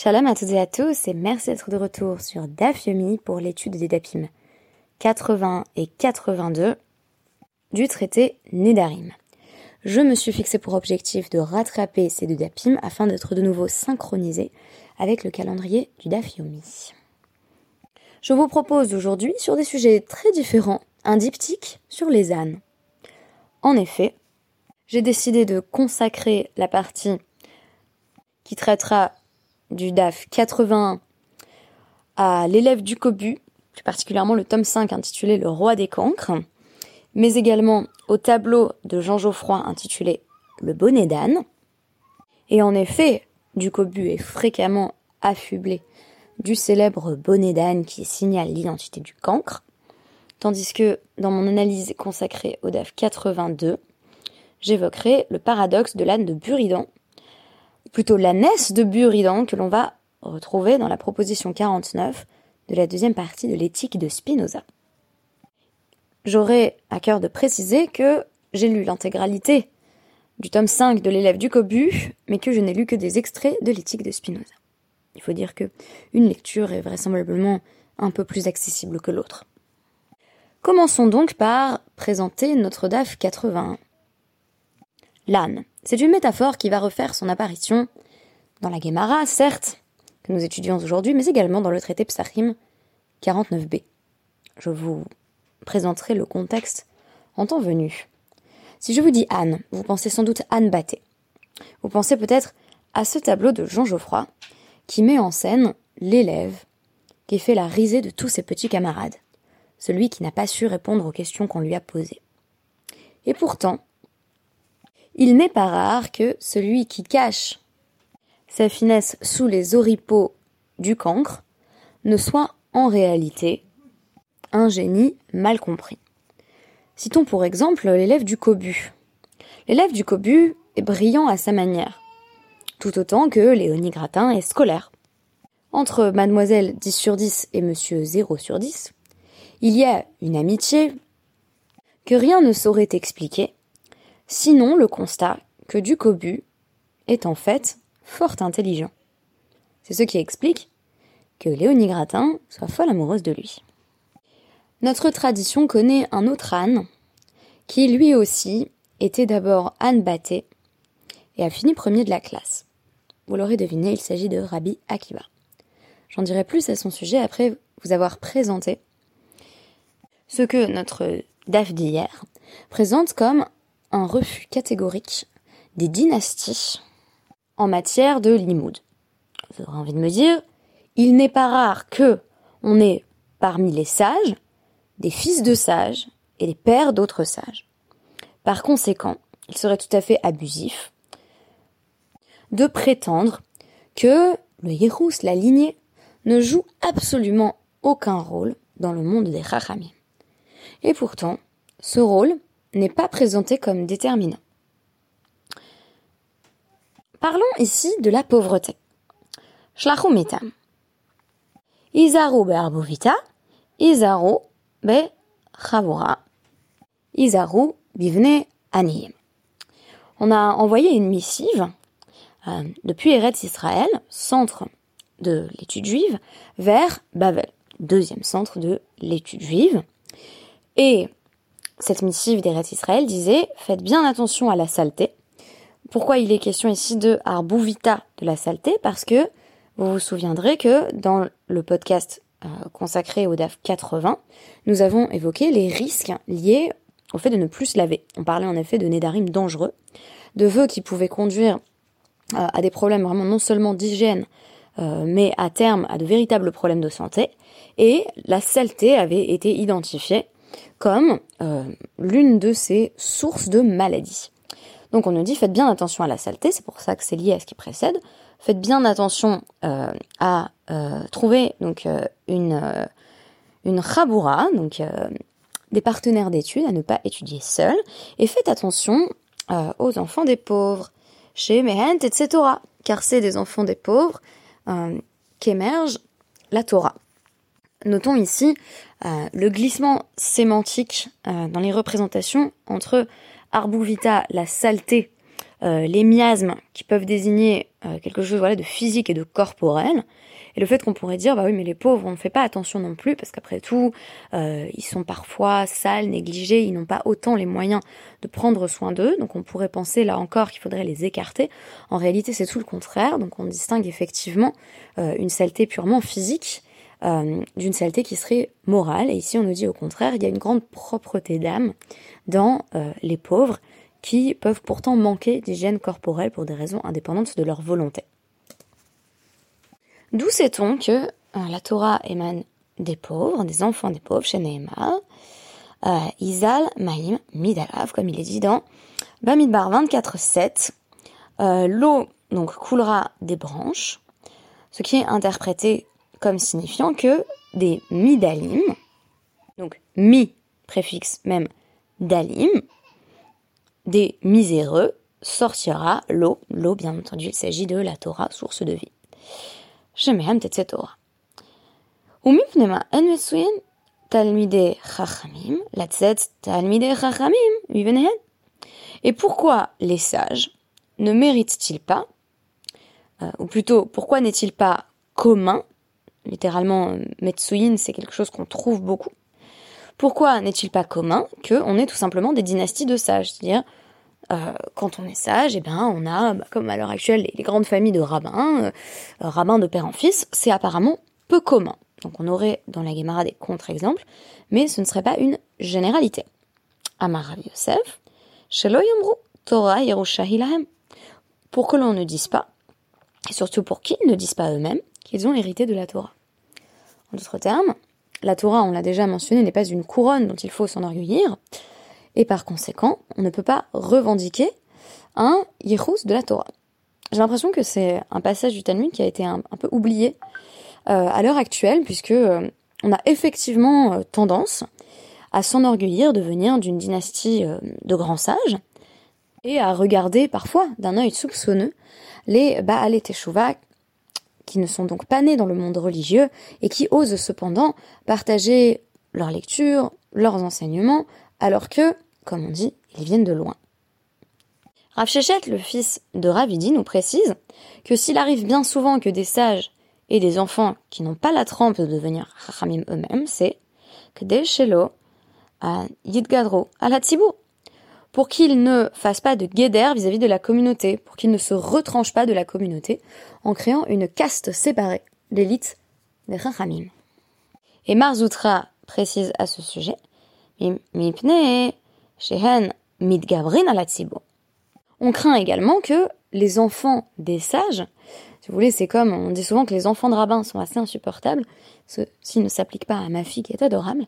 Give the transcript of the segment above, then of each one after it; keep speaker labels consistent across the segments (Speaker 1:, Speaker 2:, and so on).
Speaker 1: Shalom à toutes et à tous et merci d'être de retour sur DAF Yomi pour l'étude des DAPIM 80 et 82 du traité Nedarim. Je me suis fixé pour objectif de rattraper ces deux DAPIM afin d'être de nouveau synchronisé avec le calendrier du DAF Yomi. Je vous propose aujourd'hui sur des sujets très différents un diptyque sur les ânes. En effet, j'ai décidé de consacrer la partie qui traitera du DAF 81 à l'élève du Cobu, plus particulièrement le tome 5 intitulé Le roi des cancres, mais également au tableau de Jean Geoffroy intitulé Le bonnet d'âne. Et en effet, du Cobu est fréquemment affublé du célèbre bonnet d'âne qui signale l'identité du cancre, tandis que dans mon analyse consacrée au DAF 82, j'évoquerai le paradoxe de l'âne de Buridan, plutôt l'ânesse de Buridan que l'on va retrouver dans la proposition 49 de la deuxième partie de l'éthique de Spinoza. J'aurai à cœur de préciser que j'ai lu l'intégralité du tome 5 de l'élève du Cobu, mais que je n'ai lu que des extraits de l'éthique de Spinoza. Il faut dire que une lecture est vraisemblablement un peu plus accessible que l'autre. Commençons donc par présenter notre DAF 81. L'âne. C'est une métaphore qui va refaire son apparition dans la Gemara, certes, que nous étudions aujourd'hui, mais également dans le traité Psachim 49b. Je vous présenterai le contexte en temps venu. Si je vous dis Anne, vous pensez sans doute Anne Batté. Vous pensez peut-être à ce tableau de Jean Geoffroy qui met en scène l'élève qui fait la risée de tous ses petits camarades, celui qui n'a pas su répondre aux questions qu'on lui a posées. Et pourtant, il n'est pas rare que celui qui cache sa finesse sous les oripeaux du cancre ne soit en réalité un génie mal compris. Citons pour exemple l'élève du Cobu. L'élève du Cobu est brillant à sa manière, tout autant que Léonie Gratin est scolaire. Entre mademoiselle 10 sur 10 et monsieur 0 sur 10, il y a une amitié que rien ne saurait expliquer sinon le constat que Ducobu est en fait fort intelligent. C'est ce qui explique que Léonie Gratin soit folle amoureuse de lui. Notre tradition connaît un autre âne, qui lui aussi était d'abord âne batté et a fini premier de la classe. Vous l'aurez deviné, il s'agit de Rabbi Akiva. J'en dirai plus à son sujet après vous avoir présenté ce que notre DAF d'hier présente comme un refus catégorique des dynasties en matière de limoud. Vous aurez envie de me dire, il n'est pas rare que on ait parmi les sages des fils de sages et des pères d'autres sages. Par conséquent, il serait tout à fait abusif de prétendre que le Yérous, la lignée, ne joue absolument aucun rôle dans le monde des Chachamim. Et pourtant, ce rôle n'est pas présenté comme déterminant. Parlons ici de la pauvreté. Bivne. On a envoyé une missive euh, depuis Eretz Israël, centre de l'étude juive, vers Bavel, deuxième centre de l'étude juive. Et cette missive d'Eretz Israël disait Faites bien attention à la saleté. Pourquoi il est question ici de Arbouvita de la saleté? Parce que vous vous souviendrez que dans le podcast euh, consacré au DAF 80, nous avons évoqué les risques liés au fait de ne plus se laver. On parlait en effet de nédarim dangereux, de vœux qui pouvaient conduire euh, à des problèmes vraiment non seulement d'hygiène, euh, mais à terme à de véritables problèmes de santé. Et la saleté avait été identifiée comme euh, l'une de ces sources de maladies. Donc on nous dit faites bien attention à la saleté, c'est pour ça que c'est lié à ce qui précède. Faites bien attention euh, à euh, trouver donc une une chaboura, donc des partenaires d'études, à ne pas étudier seul, et faites attention aux enfants des pauvres, chez Mehent, etc. Car c'est des enfants des pauvres qu'émerge la Torah. Notons ici euh, le glissement sémantique euh, dans les représentations entre Arbouvita, la saleté, euh, les miasmes qui peuvent désigner euh, quelque chose voilà, de physique et de corporel, et le fait qu'on pourrait dire, bah oui, mais les pauvres, on ne fait pas attention non plus, parce qu'après tout, euh, ils sont parfois sales, négligés, ils n'ont pas autant les moyens de prendre soin d'eux, donc on pourrait penser là encore qu'il faudrait les écarter. En réalité, c'est tout le contraire, donc on distingue effectivement une saleté purement physique d'une saleté qui serait morale, et ici on nous dit au contraire, il y a une grande propreté d'âme dans les pauvres, qui peuvent pourtant manquer d'hygiène corporelle pour des raisons indépendantes de leur volonté. D'où sait-on que euh, la Torah émane des pauvres, des enfants des pauvres, chez euh, Isal Maïm Midalav, comme il est dit dans Bamidbar 24.7, euh, l'eau donc coulera des branches, ce qui est interprété comme signifiant que des midalim, donc mi préfixe même d'alim, des miséreux, sortira l'eau. L'eau, bien entendu, il s'agit de la Torah, source de vie. Shemehem tetze Torah. Umipnema en chachamim. Et pourquoi les sages ne méritent-ils pas, euh, ou plutôt pourquoi n'est-il pas commun littéralement Metsuyin c'est quelque chose qu'on trouve beaucoup, pourquoi n'est-il pas commun qu'on ait tout simplement des dynasties de sages? C'est-à-dire, euh, quand on est sage, eh ben, on a, bah, comme à l'heure actuelle, les, grandes familles de rabbins, euh, rabbins de père en fils, c'est apparemment peu commun. Donc on aurait dans la Gemara des contre-exemples, mais ce ne serait pas une généralité. Amar Yosef, Torah. Pour que l'on ne dise pas, et surtout pour qu'ils ne disent pas eux-mêmes, qu'ils ont hérité de la Torah. En d'autres termes, la Torah, on l'a déjà mentionné, n'est pas une couronne dont il faut s'enorgueillir, et par conséquent, on ne peut pas revendiquer un Yehus de la Torah. J'ai l'impression que c'est un passage du Talmud qui a été un, peu oublié euh, à l'heure actuelle, puisque euh, on a effectivement euh, tendance à s'enorgueillir de venir d'une dynastie de grands sages, et à regarder parfois d'un œil soupçonneux les Baal qui ne sont donc pas nés dans le monde religieux et qui osent cependant partager leurs lectures, leurs enseignements, alors que, comme on dit, ils viennent de loin. Rav le fils de Ravidi, nous précise que s'il arrive bien souvent que des sages et des enfants qui n'ont pas la trempe de devenir Chachamim eux-mêmes, c'est que des à Yidgadro, à la pour qu'ils ne fassent pas de guédère vis-à-vis de la communauté, pour qu'ils ne se retranchent pas de la communauté, en créant une caste séparée, l'élite des Chachamim. Et Marzoutra précise à ce sujet, on craint également que les enfants des sages, si vous voulez, c'est comme, on dit souvent que les enfants de rabbins sont assez insupportables, ceci ne s'applique pas à ma fille qui est adorable,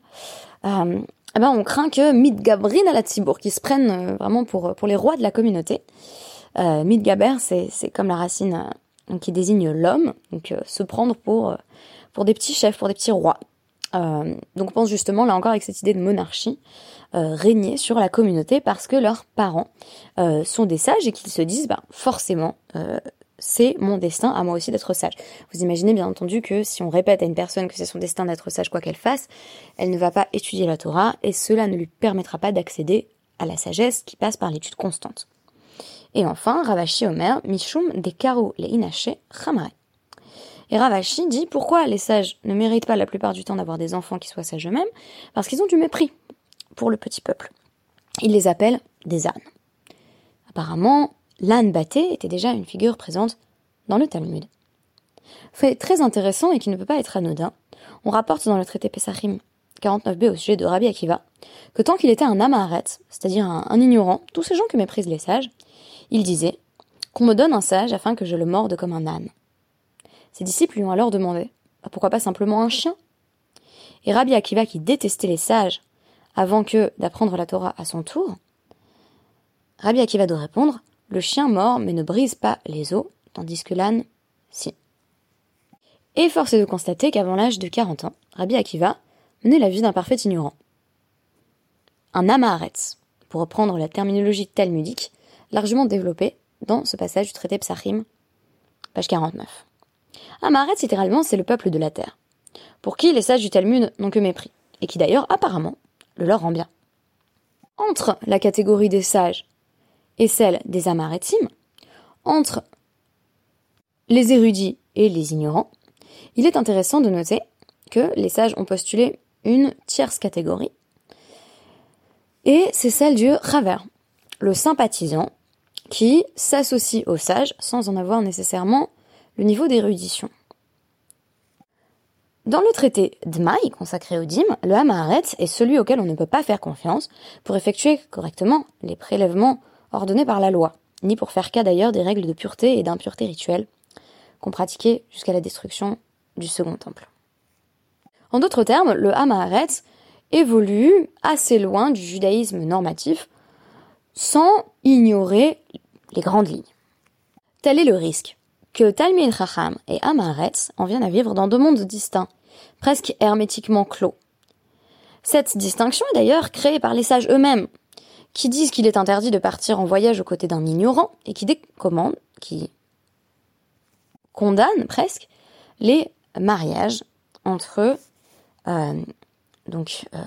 Speaker 1: euh, eh ben on craint que Midgabrin à la Tzibour, qui se prennent euh, vraiment pour, pour les rois de la communauté. Euh, Midgaber, c'est comme la racine euh, qui désigne l'homme, donc euh, se prendre pour, des petits chefs, pour des petits rois. donc on pense justement là encore avec cette idée de monarchie, régner sur la communauté parce que leurs parents sont des sages et qu'ils se disent, bah, forcément, c'est mon destin à moi aussi d'être sage. Vous imaginez bien entendu que si on répète à une personne que c'est son destin d'être sage quoi qu'elle fasse, elle ne va pas étudier la Torah et cela ne lui permettra pas d'accéder à la sagesse qui passe par l'étude constante. Et enfin, Ravashi Omer, Mishum Dekaro le Inache Chamare. Et Ravashi dit pourquoi les sages ne méritent pas la plupart du temps d'avoir des enfants qui soient sages eux-mêmes? Parce qu'ils ont du mépris pour le petit peuple. Il les appelle des ânes. Apparemment, l'âne batté était déjà une figure présente dans le Talmud. Fait très intéressant et qui ne peut pas être anodin, on rapporte dans le traité Pesachim 49b au sujet de Rabbi Akiva que tant qu'il était un amaret, c'est-à-dire un, ignorant, tous ces gens que méprisent les sages, il disait qu'on me donne un sage afin que je le morde comme un âne. Ses disciples lui ont alors demandé bah, pourquoi pas simplement un chien? Et Rabbi Akiva, qui détestait les sages avant que d'apprendre la Torah à son tour, Rabbi Akiva doit répondre le chien mord mais ne brise pas les os, tandis que l'âne, si. Et force est de constater qu'avant l'âge de 40 ans, Rabbi Akiva menait la vie d'un parfait ignorant. Un amaretz, pour reprendre la terminologie talmudique, largement développée dans ce passage du traité Psachim, page 49. Amaretz, littéralement, c'est le peuple de la terre, pour qui les sages du Talmud n'ont que mépris, et qui d'ailleurs, apparemment, le leur rend bien. Entre la catégorie des sages et celle des amaretim, entre les érudits et les ignorants, il est intéressant de noter que les sages ont postulé une tierce catégorie, et c'est celle du raver, le sympathisant, qui s'associe aux sages sans en avoir nécessairement le niveau d'érudition. Dans le traité d'Maï consacré au dîmes, le Hamaharet est celui auquel on ne peut pas faire confiance pour effectuer correctement les prélèvements ordonnés par la loi, ni pour faire cas d'ailleurs des règles de pureté et d'impureté rituelle qu'on pratiquait jusqu'à la destruction du second temple. En d'autres termes, le Hamaharet évolue assez loin du judaïsme normatif sans ignorer les grandes lignes. Tel est le risque que Talmud Chacham et Amaretz en viennent à vivre dans deux mondes distincts, presque hermétiquement clos. Cette distinction est d'ailleurs créée par les sages eux-mêmes, qui disent qu'il est interdit de partir en voyage aux côtés d'un ignorant et qui décommandent, qui condamnent presque les mariages entre euh, donc euh,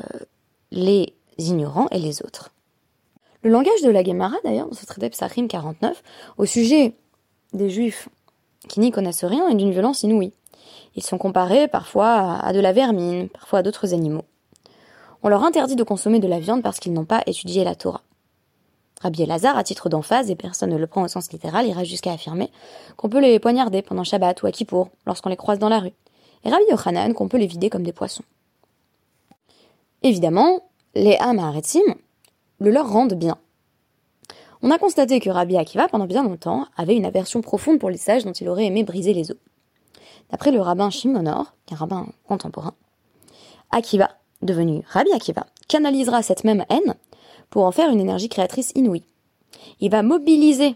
Speaker 1: les ignorants et les autres. Le langage de la Gemara, d'ailleurs, dans ce traité Psachim 49, au sujet des Juifs qui n'y connaissent rien est d'une violence inouïe. Ils sont comparés parfois à de la vermine, parfois à d'autres animaux. On leur interdit de consommer de la viande parce qu'ils n'ont pas étudié la Torah. Rabbi Elazar, à titre d'emphase, et personne ne le prend au sens littéral, ira jusqu'à affirmer qu'on peut les poignarder pendant Shabbat ou à Kippour, lorsqu'on les croise dans la rue. Et Rabbi Yochanan qu'on peut les vider comme des poissons. Évidemment, les Hamaretzim le leur rendent bien. On a constaté que Rabbi Akiva, pendant bien longtemps, avait une aversion profonde pour les sages dont il aurait aimé briser les os. D'après le rabbin Shimonor, un rabbin contemporain, Akiva, devenu Rabbi Akiva, canalisera cette même haine pour en faire une énergie créatrice inouïe. Il va mobiliser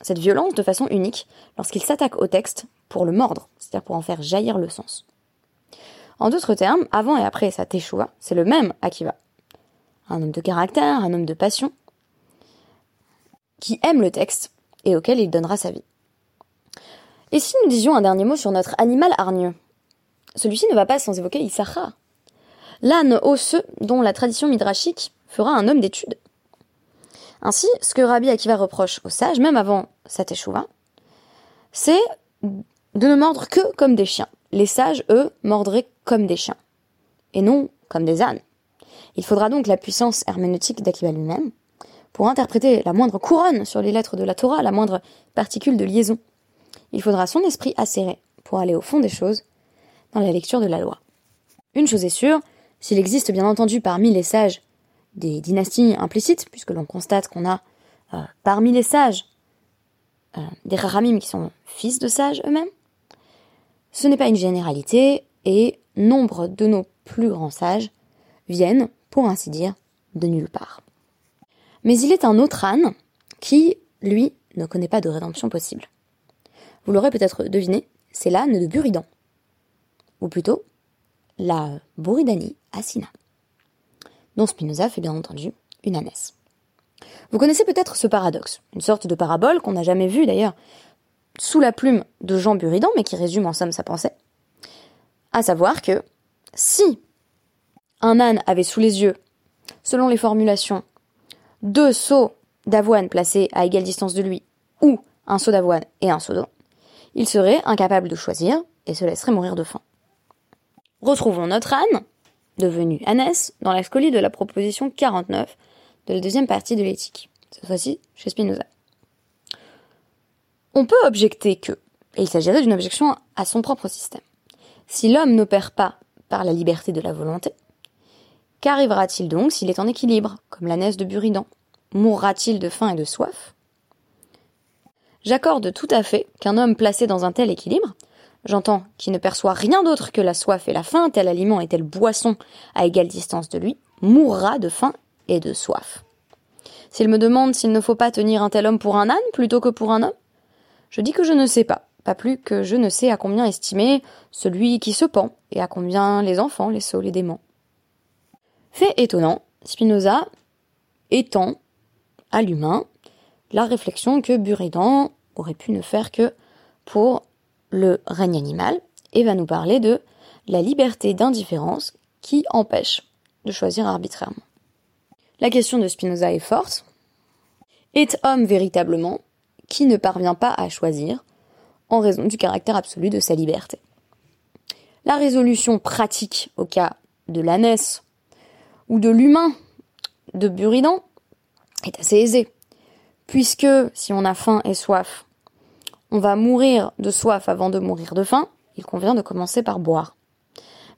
Speaker 1: cette violence de façon unique lorsqu'il s'attaque au texte pour le mordre, c'est-à-dire pour en faire jaillir le sens. En d'autres termes, avant et après sa teshuva, c'est le même Akiva. Un homme de caractère, un homme de passion, qui aime le texte et auquel il donnera sa vie. Et si nous disions un dernier mot sur notre animal hargneux? Celui-ci ne va pas sans évoquer Issachar, l'âne osseux dont la tradition midrashique fera un homme d'étude. Ainsi, ce que Rabbi Akiva reproche aux sages, même avant sa c'est de ne mordre que comme des chiens. Les sages, eux, mordraient comme des chiens, et non comme des ânes. Il faudra donc la puissance herméneutique d'Akiva lui-même, pour interpréter la moindre couronne sur les lettres de la Torah, la moindre particule de liaison. Il faudra son esprit acéré pour aller au fond des choses dans la lecture de la loi. Une chose est sûre, s'il existe bien entendu parmi les sages des dynasties implicites, puisque l'on constate qu'on a euh, parmi les sages euh, des raramim qui sont fils de sages eux-mêmes, ce n'est pas une généralité et nombre de nos plus grands sages viennent, pour ainsi dire, de nulle part. Mais il est un autre âne qui, lui, ne connaît pas de rédemption possible. Vous l'aurez peut-être deviné, c'est l'âne de Buridan. Ou plutôt, la Buridani Asina, dont Spinoza fait bien entendu une ânesse. Vous connaissez peut-être ce paradoxe, une sorte de parabole qu'on n'a jamais vue d'ailleurs sous la plume de Jean Buridan, mais qui résume en somme sa pensée. À savoir que si un âne avait sous les yeux, selon les formulations deux seaux d'avoine placés à égale distance de lui, ou un seau d'avoine et un seau d'eau, il serait incapable de choisir et se laisserait mourir de faim. Retrouvons notre âne, devenu ânesse, dans la scolie de la proposition 49 de la deuxième partie de l'éthique, cette fois-ci chez Spinoza. On peut objecter que, et il s'agirait d'une objection à son propre système, si l'homme n'opère pas par la liberté de la volonté, Qu'arrivera-t-il donc s'il est en équilibre, comme l'ânesse de Buridan? Mourra-t-il de faim et de soif? J'accorde tout à fait qu'un homme placé dans un tel équilibre, j'entends qui ne perçoit rien d'autre que la soif et la faim, tel aliment et telle boisson à égale distance de lui, mourra de faim et de soif. S'il me demande s'il ne faut pas tenir un tel homme pour un âne plutôt que pour un homme, je dis que je ne sais pas, pas plus que je ne sais à combien estimer celui qui se pend et à combien les enfants, les sots, les démons. Fait étonnant, Spinoza étend à l'humain la réflexion que Buridan aurait pu ne faire que pour le règne animal et va nous parler de la liberté d'indifférence qui empêche de choisir arbitrairement. La question de Spinoza est forte est homme véritablement qui ne parvient pas à choisir en raison du caractère absolu de sa liberté? La résolution pratique au cas de l'ânesse ou de l'humain de Buridan est assez aisée, puisque si on a faim et soif, on va mourir de soif avant de mourir de faim, il convient de commencer par boire.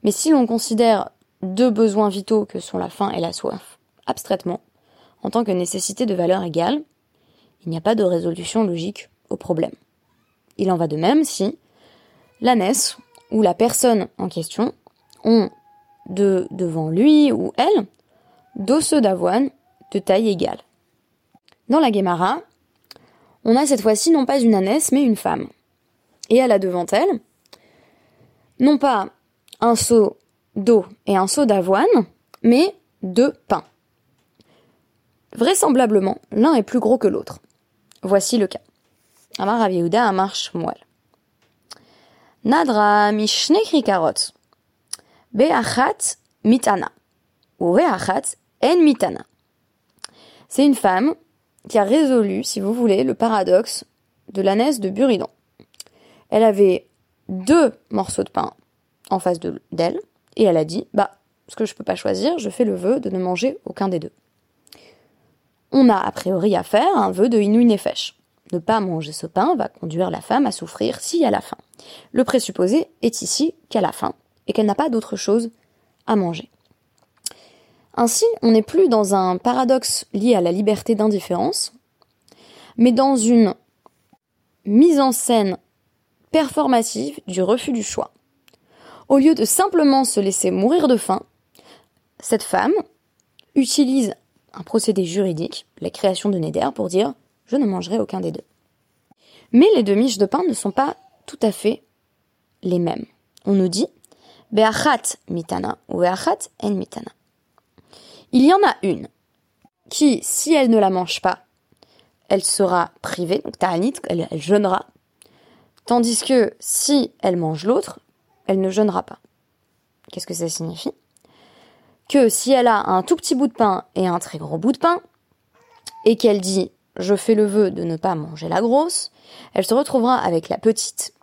Speaker 1: Mais si l'on considère deux besoins vitaux que sont la faim et la soif, abstraitement, en tant que nécessité de valeur égale, il n'y a pas de résolution logique au problème. Il en va de même si l'ânesse ou la personne en question ont de, devant lui ou elle d'osseux d'avoine de taille égale. Dans la Guémara, on a cette fois-ci non pas une ânesse mais une femme. Et elle a devant elle non pas un seau d'eau et un seau d'avoine, mais deux pains. Vraisemblablement, l'un est plus gros que l'autre. Voici le cas. Amar Rav Yehuda Amar Shmuel. Nadra mishne krikarot. Be'achat mitana. Ou en mitana. C'est une femme qui a résolu, si vous voulez, le paradoxe de l'ânesse de Buridon. Elle avait deux morceaux de pain en face d'elle, et elle a dit, bah, ce que je peux pas choisir, je fais le vœu de ne manger aucun des deux. On a a priori à faire un vœu de Inu Nefesh. Ne pas manger ce pain va conduire la femme à souffrir si elle a faim. Le présupposé est ici qu'elle a faim et qu'elle n'a pas d'autre chose à manger. Ainsi, on n'est plus dans un paradoxe lié à la liberté d'indifférence, mais dans une mise en scène performative du refus du choix. Au lieu de simplement se laisser mourir de faim, cette femme utilise un procédé juridique, la création de Neder, pour dire je ne mangerai aucun des deux. Mais les deux miches de pain ne sont pas tout à fait les mêmes. On nous dit Be'achat mitana ou Be'achat en mitana. Il y en a une qui, si elle ne la mange pas, elle sera privée, donc ta'anit, elle, elle jeûnera. Tandis que si elle mange l'autre, elle ne jeûnera pas. Qu'est-ce que ça signifie? Que si elle a un tout petit bout de pain et un très gros bout de pain, et qu'elle dit je fais le vœu de ne pas manger la grosse, elle se retrouvera avec la petite.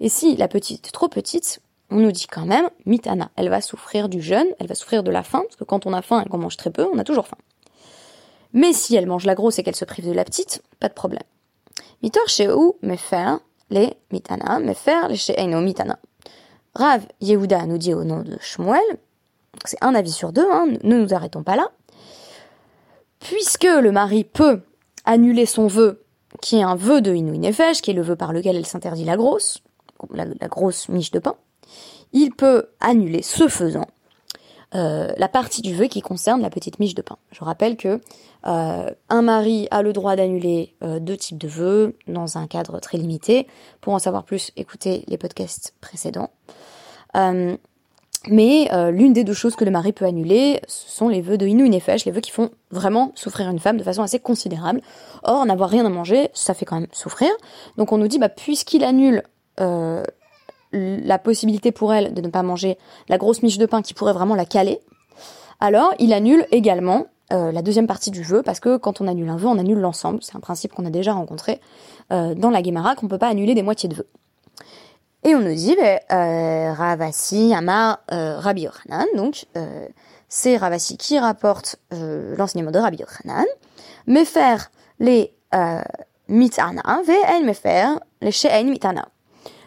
Speaker 1: Et si la petite est trop petite, on nous dit quand même, mitana, elle va souffrir du jeûne, elle va souffrir de la faim, parce que quand on a faim et qu'on mange très peu, on a toujours faim. Mais si elle mange la grosse et qu'elle se prive de la petite, pas de problème. Mitor chez où me faire les mitana, me faire les chez mitana. Rav Yehuda nous dit au nom de Shmuel, c'est un avis sur deux, hein, ne nous arrêtons pas là, puisque le mari peut annuler son vœu, qui est un vœu de Inou Nefesh, qui est le vœu par lequel elle s'interdit la grosse, la, grosse miche de pain, il peut annuler, ce faisant, euh, la partie du vœu qui concerne la petite miche de pain. Je rappelle que euh, un mari a le droit d'annuler euh, deux types de vœux dans un cadre très limité. Pour en savoir plus, écoutez les podcasts précédents. Mais l'une des deux choses que le mari peut annuler, ce sont les vœux de Inu Nefesh, les vœux qui font vraiment souffrir une femme de façon assez considérable. Or, n'avoir rien à manger, ça fait quand même souffrir. Donc on nous dit, bah, puisqu'il annule la possibilité pour elle de ne pas manger la grosse miche de pain qui pourrait vraiment la caler, alors il annule également euh, la deuxième partie du vœu, parce que quand on annule un vœu, on annule l'ensemble. C'est un principe qu'on a déjà rencontré dans la Guémara, qu'on peut pas annuler des moitiés de vœux. Et on nous dit, ben, euh, Ravasi, Amar, euh, Rabbi Yochanan, donc euh, c'est Ravasi qui rapporte euh, l'enseignement de Rabbi Yochanan, mais faire les euh, mitana, ve'en me faire les she'en mitana.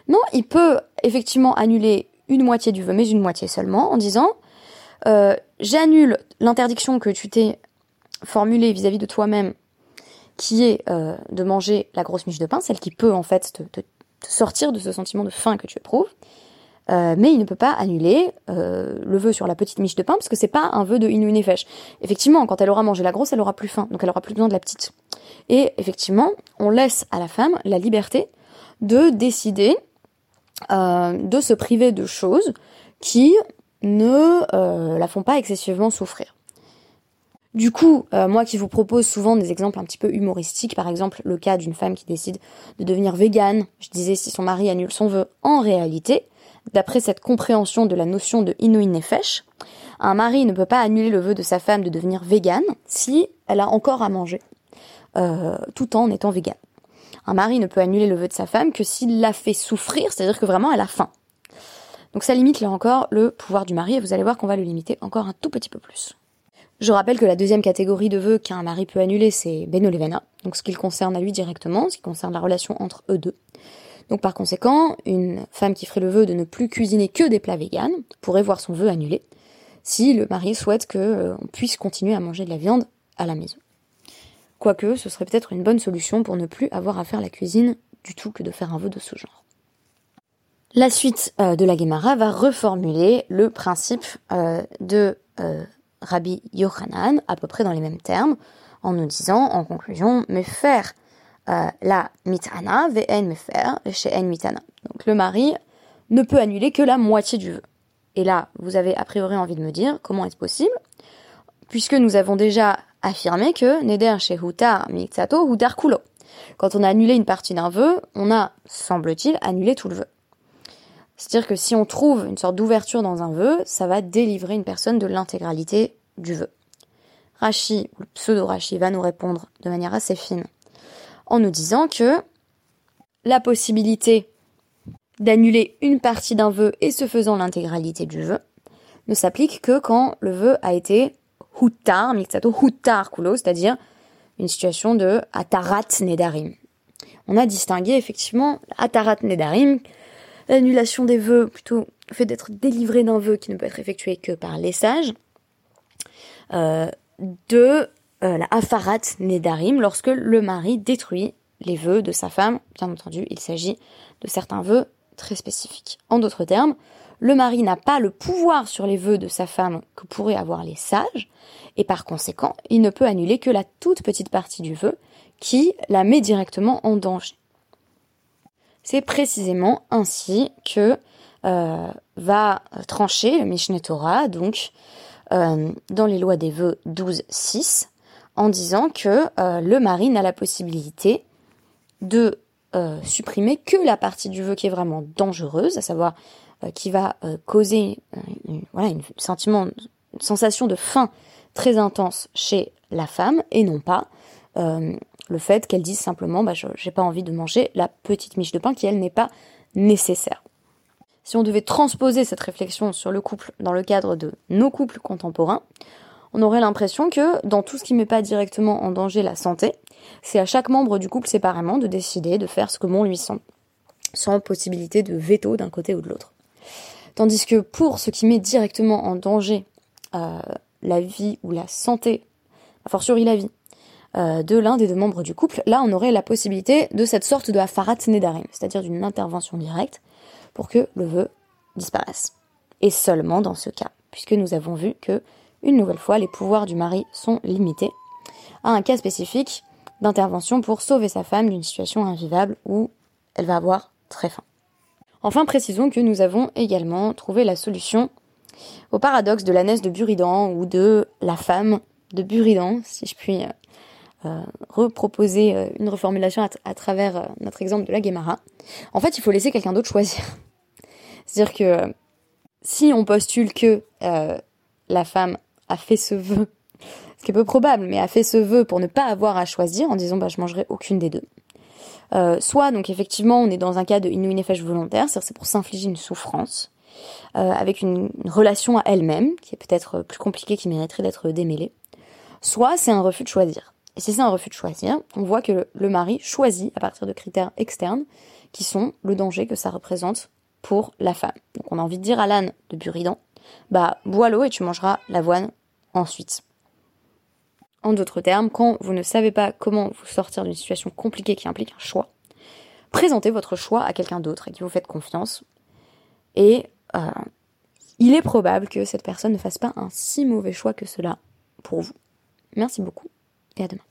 Speaker 1: Non, il peut effectivement annuler une moitié du vœu, mais une moitié seulement, en disant, euh, j'annule l'interdiction que tu t'es formulée vis-à-vis de toi-même, qui est euh, de manger la grosse miche de pain, celle qui peut en fait te, sortir de ce sentiment de faim que tu éprouves. Euh, mais il ne peut pas annuler le vœu sur la petite miche de pain parce que c'est pas un vœu de Inu Nefesh. Effectivement, quand elle aura mangé la grosse, elle aura plus faim, donc elle aura plus besoin de la petite. Et effectivement, on laisse à la femme la liberté de décider euh, de se priver de choses qui ne euh, la font pas excessivement souffrir. Du coup, euh, moi qui vous propose souvent des exemples un petit peu humoristiques, par exemple le cas d'une femme qui décide de devenir végane, je disais si son mari annule son vœu, en réalité, d'après cette compréhension de la notion de Inuin Nefesh, un mari ne peut pas annuler le vœu de sa femme de devenir végane si elle a encore à manger. tout en étant vegan. Un mari ne peut annuler le vœu de sa femme que s'il l'a fait souffrir, c'est-à-dire que vraiment elle a faim. Donc ça limite là encore le pouvoir du mari et vous allez voir qu'on va le limiter encore un tout petit peu plus. Je rappelle que la deuxième catégorie de vœux qu'un mari peut annuler, c'est Benolevena, donc ce qui concerne à lui directement, ce qui concerne la relation entre eux deux. Donc par conséquent, une femme qui ferait le vœu de ne plus cuisiner que des plats véganes pourrait voir son vœu annulé si le mari souhaite qu'on euh, puisse continuer à manger de la viande à la maison. Quoique, ce serait peut-être une bonne solution pour ne plus avoir à faire la cuisine du tout que de faire un vœu de ce genre. La suite euh, de la Gemara va reformuler le principe euh, de Rabbi Yochanan, à peu près dans les mêmes termes, en nous disant, en conclusion, mais faire la mitana, ve'en me faire, chez en mitana. Donc le mari ne peut annuler que la moitié du vœu. Et là, vous avez a priori envie de me dire comment est-ce possible, puisque nous avons déjà affirmé que Neder chez Hutar Miksato Hutar Kulo. Quand on a annulé une partie d'un vœu, on a, semble-t-il, annulé tout le vœu. C'est-à-dire que si on trouve une sorte d'ouverture dans un vœu, ça va délivrer une personne de l'intégralité du vœu. Rashi, le pseudo-Rashi, va nous répondre de manière assez fine en nous disant que la possibilité d'annuler une partie d'un vœu et ce faisant l'intégralité du vœu ne s'applique que quand le vœu a été hutar, mixato hutar kulo, c'est-à-dire une situation de atarat nedarim. On a distingué effectivement atarat nedarim, l'annulation des vœux, plutôt le fait d'être délivré d'un vœu qui ne peut être effectué que par les sages, euh, de euh, la afarat nedarim, lorsque le mari détruit les vœux de sa femme. Bien entendu, il s'agit de certains vœux très spécifique. En d'autres termes, le mari n'a pas le pouvoir sur les vœux de sa femme que pourraient avoir les sages, et par conséquent, il ne peut annuler que la toute petite partie du vœu qui la met directement en danger. C'est précisément ainsi que euh, va trancher le Mishneh Torah, donc euh, dans les lois des vœux 12.6, en disant que euh, le mari n'a la possibilité de supprimer que la partie du vœu qui est vraiment dangereuse, à savoir qui va euh, causer une, voilà, une, sentiment, sensation de faim très intense chez la femme, et non pas le fait qu'elle dise simplement bah, j'ai pas envie de manger la petite miche de pain qui elle n'est pas nécessaire. Si on devait transposer cette réflexion sur le couple dans le cadre de nos couples contemporains, on aurait l'impression que dans tout ce qui met pas directement en danger la santé, c'est à chaque membre du couple séparément de décider de faire ce que bon lui semble, sans possibilité de veto d'un côté ou de l'autre. Tandis que pour ce qui met directement en danger euh, la vie ou la santé, a fortiori la vie, euh, de l'un des deux membres du couple, là on aurait la possibilité de cette sorte de afarat nedarim, c'est-à-dire d'une intervention directe pour que le vœu disparaisse. Et seulement dans ce cas, puisque nous avons vu que, une nouvelle fois, les pouvoirs du mari sont limités à un cas spécifique d'intervention pour sauver sa femme d'une situation invivable où elle va avoir très faim. Enfin, précisons que nous avons également trouvé la solution au paradoxe de la naisse de Buridan ou de la femme de Buridan, si je puis euh, euh, reproposer euh, une reformulation à, travers notre exemple de la Guémara. En fait, il faut laisser quelqu'un d'autre choisir. C'est-à-dire que si on postule que la femme a fait ce vœu ce qui est peu probable, mais a fait ce vœu pour ne pas avoir à choisir en disant bah je mangerai aucune des deux. Euh, soit donc effectivement on est dans un cas de inuinefesh volontaire, c'est-à-dire c'est pour s'infliger une souffrance euh, avec une, relation à elle-même qui est peut-être plus compliquée, qui mériterait d'être démêlée. Soit c'est un refus de choisir. Et si c'est un refus de choisir, on voit que le, le, mari choisit à partir de critères externes qui sont le danger que ça représente pour la femme. Donc on a envie de dire à l'âne de Buridan, bah bois l'eau et tu mangeras l'avoine ensuite. En d'autres termes, quand vous ne savez pas comment vous sortir d'une situation compliquée qui implique un choix, présentez votre choix à quelqu'un d'autre et qui vous faites confiance. Et euh, il est probable que cette personne ne fasse pas un si mauvais choix que cela pour vous. Merci beaucoup et à demain.